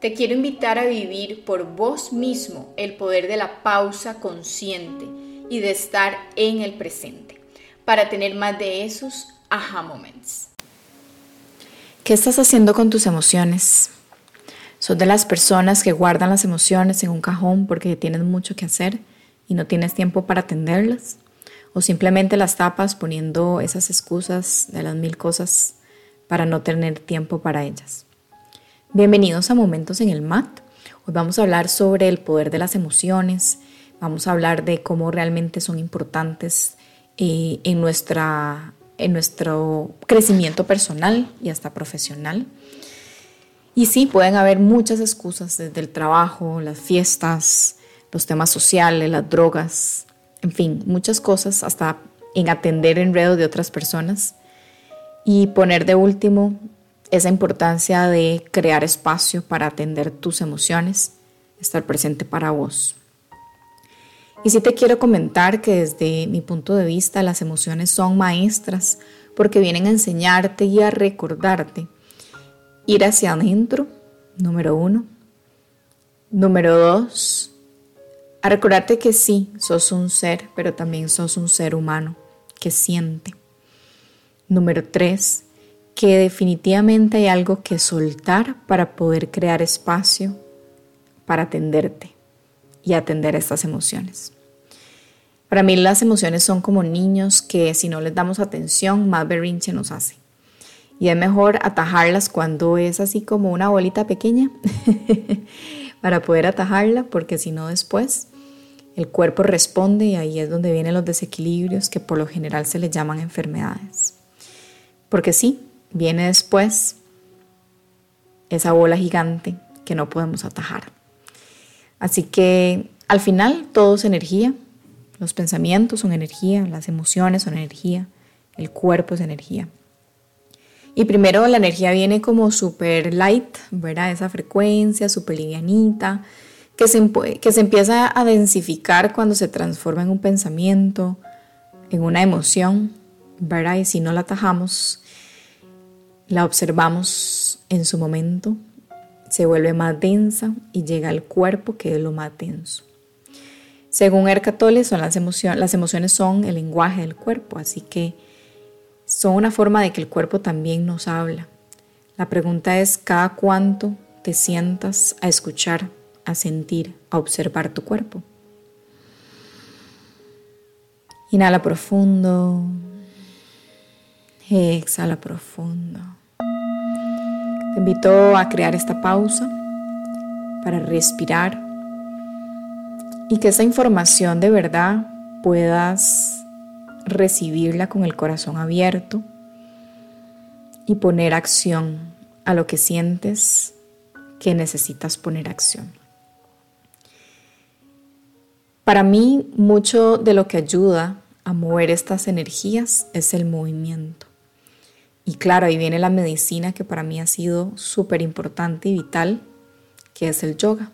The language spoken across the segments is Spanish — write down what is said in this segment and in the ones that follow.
Te quiero invitar a vivir por vos mismo el poder de la pausa consciente y de estar en el presente para tener más de esos aha moments. ¿Qué estás haciendo con tus emociones? ¿Sos de las personas que guardan las emociones en un cajón porque tienes mucho que hacer y no tienes tiempo para atenderlas? ¿O simplemente las tapas poniendo esas excusas de las mil cosas para no tener tiempo para ellas? Bienvenidos a Momentos en el MAT. Hoy vamos a hablar sobre el poder de las emociones, vamos a hablar de cómo realmente son importantes eh, en, nuestra, en nuestro crecimiento personal y hasta profesional. Y sí, pueden haber muchas excusas desde el trabajo, las fiestas, los temas sociales, las drogas, en fin, muchas cosas hasta en atender enredo de otras personas. Y poner de último esa importancia de crear espacio para atender tus emociones, estar presente para vos. Y sí te quiero comentar que desde mi punto de vista las emociones son maestras porque vienen a enseñarte y a recordarte. Ir hacia adentro, número uno. Número dos, a recordarte que sí, sos un ser, pero también sos un ser humano que siente. Número tres, que definitivamente hay algo que soltar para poder crear espacio para atenderte y atender estas emociones. Para mí las emociones son como niños que si no les damos atención, más berrinche nos hace. Y es mejor atajarlas cuando es así como una bolita pequeña para poder atajarla, porque si no después el cuerpo responde y ahí es donde vienen los desequilibrios que por lo general se les llaman enfermedades. Porque sí, Viene después esa bola gigante que no podemos atajar. Así que al final todo es energía. Los pensamientos son energía, las emociones son energía, el cuerpo es energía. Y primero la energía viene como super light, ¿verdad? Esa frecuencia súper livianita, que se, que se empieza a densificar cuando se transforma en un pensamiento, en una emoción, ¿verdad? Y si no la atajamos, la observamos en su momento, se vuelve más densa y llega al cuerpo que es lo más denso. Según Ercatole, son las, emociones, las emociones son el lenguaje del cuerpo, así que son una forma de que el cuerpo también nos habla. La pregunta es cada cuánto te sientas a escuchar, a sentir, a observar tu cuerpo. Inhala profundo. Exhala profundo. Te invito a crear esta pausa para respirar y que esa información de verdad puedas recibirla con el corazón abierto y poner acción a lo que sientes que necesitas poner acción. Para mí, mucho de lo que ayuda a mover estas energías es el movimiento. Y claro, ahí viene la medicina que para mí ha sido súper importante y vital, que es el yoga.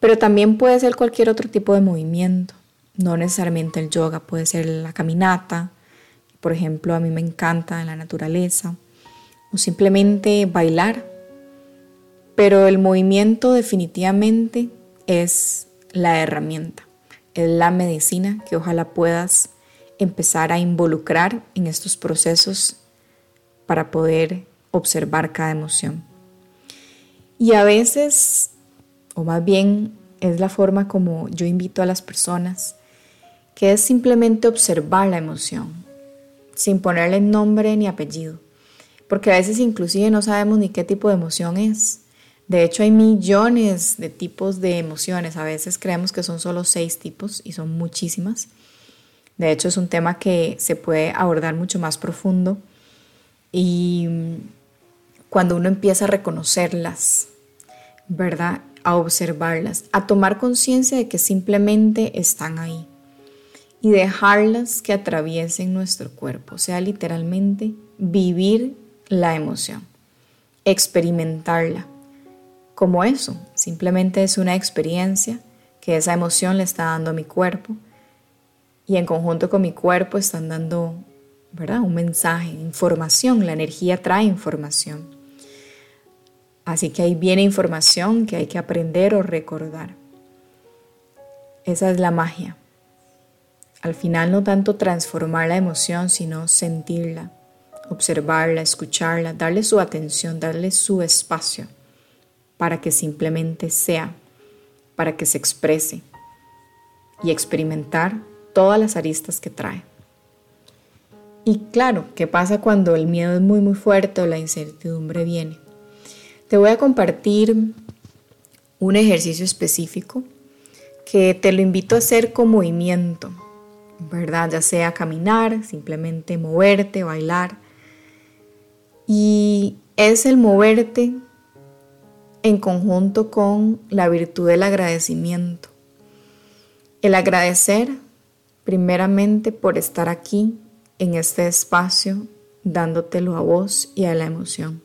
Pero también puede ser cualquier otro tipo de movimiento, no necesariamente el yoga, puede ser la caminata, por ejemplo, a mí me encanta en la naturaleza, o simplemente bailar. Pero el movimiento definitivamente es la herramienta, es la medicina que ojalá puedas empezar a involucrar en estos procesos para poder observar cada emoción. Y a veces, o más bien es la forma como yo invito a las personas, que es simplemente observar la emoción, sin ponerle nombre ni apellido, porque a veces inclusive no sabemos ni qué tipo de emoción es. De hecho, hay millones de tipos de emociones. A veces creemos que son solo seis tipos y son muchísimas. De hecho, es un tema que se puede abordar mucho más profundo y cuando uno empieza a reconocerlas, ¿verdad? a observarlas, a tomar conciencia de que simplemente están ahí y dejarlas que atraviesen nuestro cuerpo, o sea, literalmente vivir la emoción, experimentarla como eso, simplemente es una experiencia que esa emoción le está dando a mi cuerpo y en conjunto con mi cuerpo están dando, ¿verdad? Un mensaje, información, la energía trae información. Así que ahí viene información que hay que aprender o recordar. Esa es la magia. Al final no tanto transformar la emoción, sino sentirla, observarla, escucharla, darle su atención, darle su espacio para que simplemente sea, para que se exprese y experimentar todas las aristas que trae. Y claro, ¿qué pasa cuando el miedo es muy muy fuerte o la incertidumbre viene? Te voy a compartir un ejercicio específico que te lo invito a hacer con movimiento, ¿verdad? Ya sea caminar, simplemente moverte, bailar. Y es el moverte en conjunto con la virtud del agradecimiento. El agradecer primeramente por estar aquí en este espacio, dándotelo a vos y a la emoción.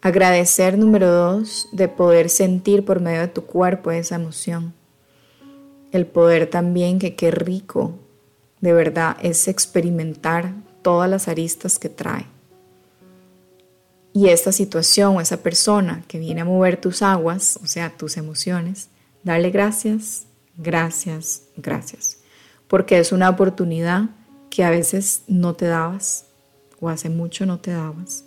Agradecer número dos, de poder sentir por medio de tu cuerpo esa emoción. El poder también que qué rico, de verdad, es experimentar todas las aristas que trae. Y esta situación o esa persona que viene a mover tus aguas, o sea, tus emociones, darle gracias, gracias, gracias. Porque es una oportunidad que a veces no te dabas o hace mucho no te dabas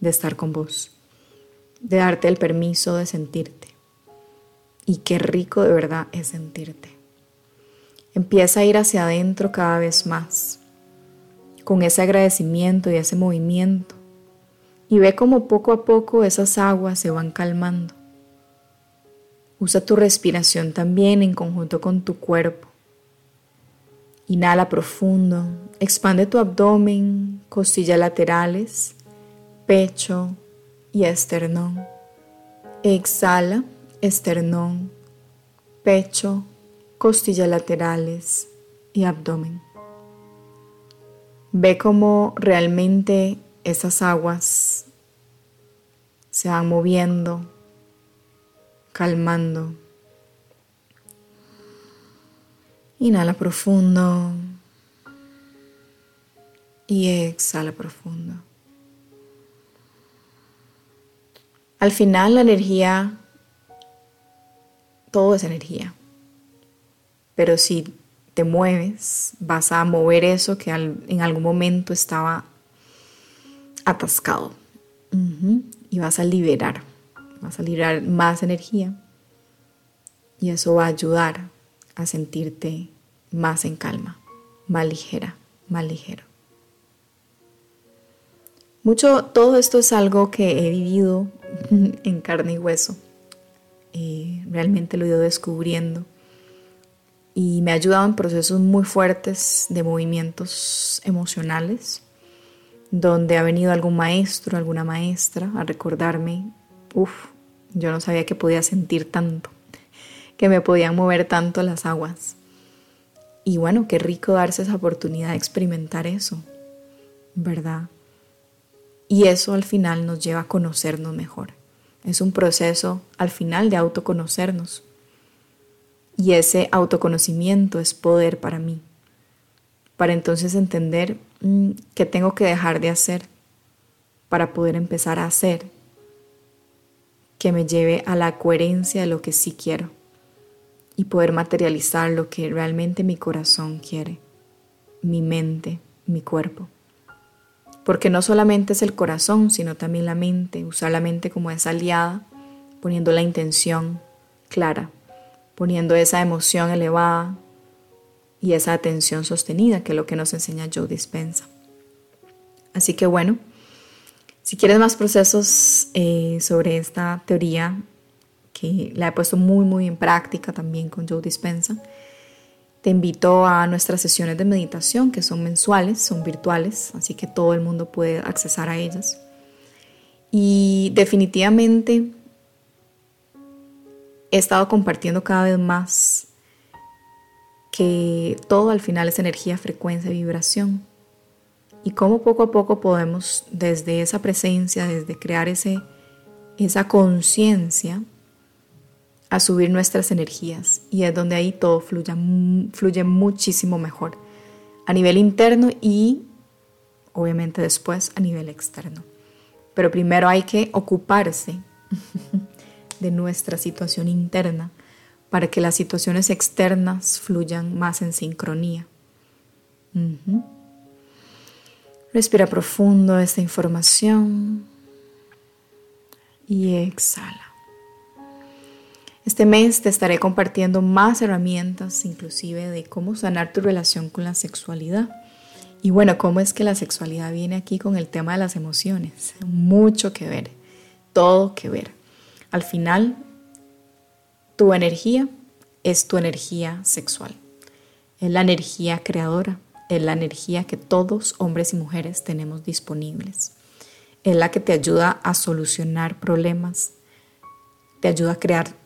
de estar con vos de darte el permiso de sentirte. Y qué rico de verdad es sentirte. Empieza a ir hacia adentro cada vez más, con ese agradecimiento y ese movimiento. Y ve como poco a poco esas aguas se van calmando. Usa tu respiración también en conjunto con tu cuerpo. Inhala profundo, expande tu abdomen, costillas laterales, pecho, y esternón. Exhala, esternón, pecho, costillas laterales y abdomen. Ve cómo realmente esas aguas se van moviendo, calmando. Inhala profundo y exhala profundo. Al final la energía, todo es energía. Pero si te mueves, vas a mover eso que en algún momento estaba atascado. Y vas a liberar, vas a liberar más energía. Y eso va a ayudar a sentirte más en calma, más ligera, más ligero. Mucho, todo esto es algo que he vivido en carne y hueso. realmente lo he ido descubriendo y me ha ayudado en procesos muy fuertes de movimientos emocionales, donde ha venido algún maestro, alguna maestra a recordarme, uff, yo no sabía que podía sentir tanto, que me podían mover tanto las aguas. Y bueno, qué rico darse esa oportunidad de experimentar eso, ¿verdad? Y eso al final nos lleva a conocernos mejor. Es un proceso al final de autoconocernos. Y ese autoconocimiento es poder para mí. Para entonces entender mm, qué tengo que dejar de hacer para poder empezar a hacer que me lleve a la coherencia de lo que sí quiero y poder materializar lo que realmente mi corazón quiere, mi mente, mi cuerpo porque no solamente es el corazón, sino también la mente, usar la mente como esa aliada, poniendo la intención clara, poniendo esa emoción elevada y esa atención sostenida, que es lo que nos enseña Joe Dispensa. Así que bueno, si quieres más procesos eh, sobre esta teoría, que la he puesto muy, muy en práctica también con Joe Dispensa, te invito a nuestras sesiones de meditación que son mensuales, son virtuales, así que todo el mundo puede accesar a ellas. Y definitivamente he estado compartiendo cada vez más que todo al final es energía, frecuencia, vibración. Y cómo poco a poco podemos desde esa presencia, desde crear ese, esa conciencia, a subir nuestras energías. Y es donde ahí todo fluye, fluye muchísimo mejor. A nivel interno y obviamente después a nivel externo. Pero primero hay que ocuparse de nuestra situación interna para que las situaciones externas fluyan más en sincronía. Respira profundo esta información y exhala. Este mes te estaré compartiendo más herramientas, inclusive de cómo sanar tu relación con la sexualidad. Y bueno, cómo es que la sexualidad viene aquí con el tema de las emociones. Mucho que ver, todo que ver. Al final, tu energía es tu energía sexual. Es la energía creadora, es la energía que todos, hombres y mujeres, tenemos disponibles. Es la que te ayuda a solucionar problemas, te ayuda a crear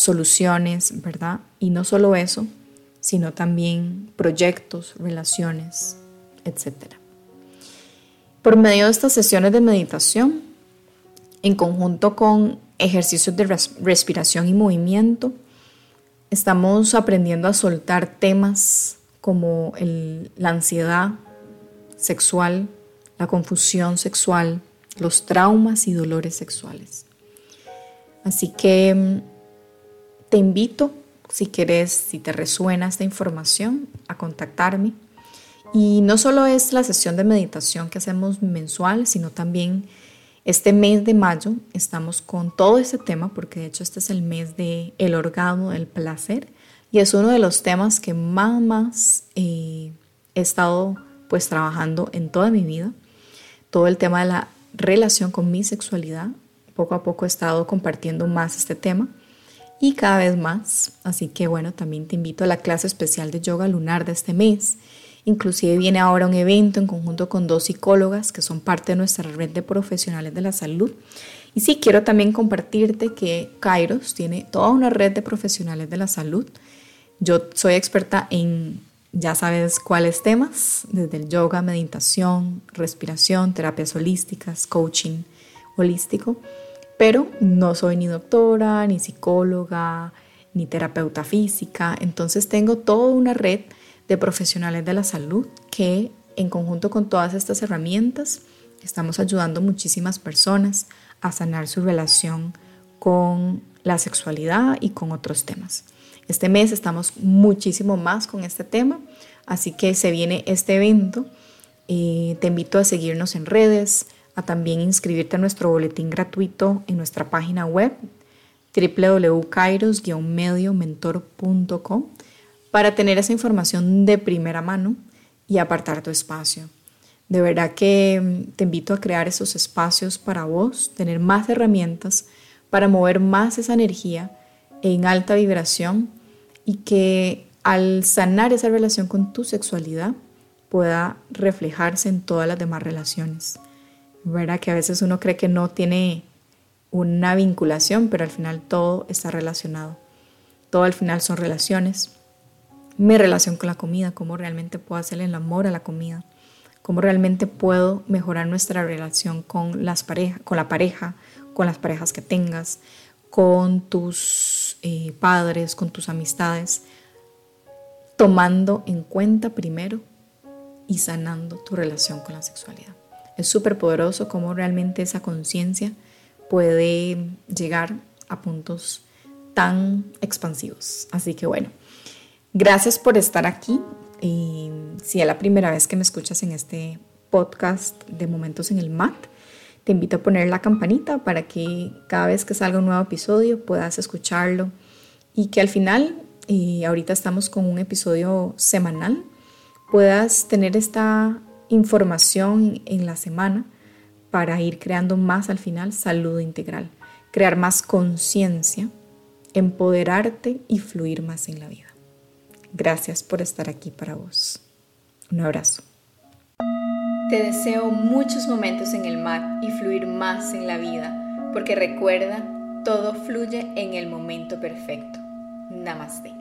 soluciones, ¿verdad? Y no solo eso, sino también proyectos, relaciones, etc. Por medio de estas sesiones de meditación, en conjunto con ejercicios de respiración y movimiento. Estamos aprendiendo a soltar temas como la ansiedad sexual, la confusión sexual, los traumas y dolores sexuales. Así que mm, te invito, si quieres, si te resuena esta información, a contactarme. Y no solo es la sesión de meditación que hacemos mensual, sino también este mes de mayo estamos con todo ese tema porque de hecho este es el mes de el orgasmo, el placer y es uno de los temas que más, más eh, he estado pues trabajando en toda mi vida. Todo el tema de la relación con mi sexualidad. Poco a poco he estado compartiendo más este tema y cada vez más. Así que bueno, también te invito a la clase especial de yoga lunar de este mes Inclusive viene ahora un evento en conjunto con dos psicólogas que son parte de nuestra red de profesionales de la salud. Y sí, quiero también compartirte que Kairos tiene toda una red de profesionales de la salud. Yo soy experta en, ya sabes cuáles temas, desde el yoga, meditación, respiración, terapias holísticas, coaching holístico, pero no soy ni doctora, ni psicóloga, ni terapeuta física. Entonces tengo toda una red de profesionales de la salud que en conjunto con todas estas herramientas estamos ayudando muchísimas personas a sanar su relación con la sexualidad y con otros temas. Este mes estamos muchísimo más con este tema, así que se viene este evento. Eh, te invito a seguirnos en redes, también inscribirte a nuestro boletín gratuito en nuestra página web www.kairos-mediomentor.com para tener esa información de primera mano y apartar tu espacio. De verdad que mm, te invito a crear esos espacios para vos, tener más herramientas para mover más esa energía en alta vibración y que al sanar esa relación con tu sexualidad pueda reflejarse en todas las demás relaciones. ¿Verdad? Que a veces uno cree que no tiene una vinculación, pero al final todo está relacionado. Todo al final son relaciones mi relación con la comida, cómo realmente puedo hacerle el amor a la comida, cómo realmente puedo mejorar nuestra relación con, las parejas, con la pareja, con las parejas que tengas, con tus eh, padres, con tus amistades, tomando en cuenta primero y sanando tu relación con la sexualidad. Es súper poderoso cómo realmente esa conciencia puede llegar a puntos tan expansivos. Así que bueno, Gracias por estar aquí. Y si es la primera vez que me escuchas en este podcast de Momentos en el MAT, te invito a poner la campanita para que cada vez que salga un nuevo episodio puedas escucharlo y que al final, y ahorita estamos con un episodio semanal, puedas tener esta información en la semana para ir creando más al final salud integral, crear más conciencia, empoderarte y fluir más en la vida. Gracias por estar aquí para vos. Un abrazo. Te deseo muchos momentos en el mar y fluir más en la vida, porque recuerda todo fluye en el momento perfecto. Namaste.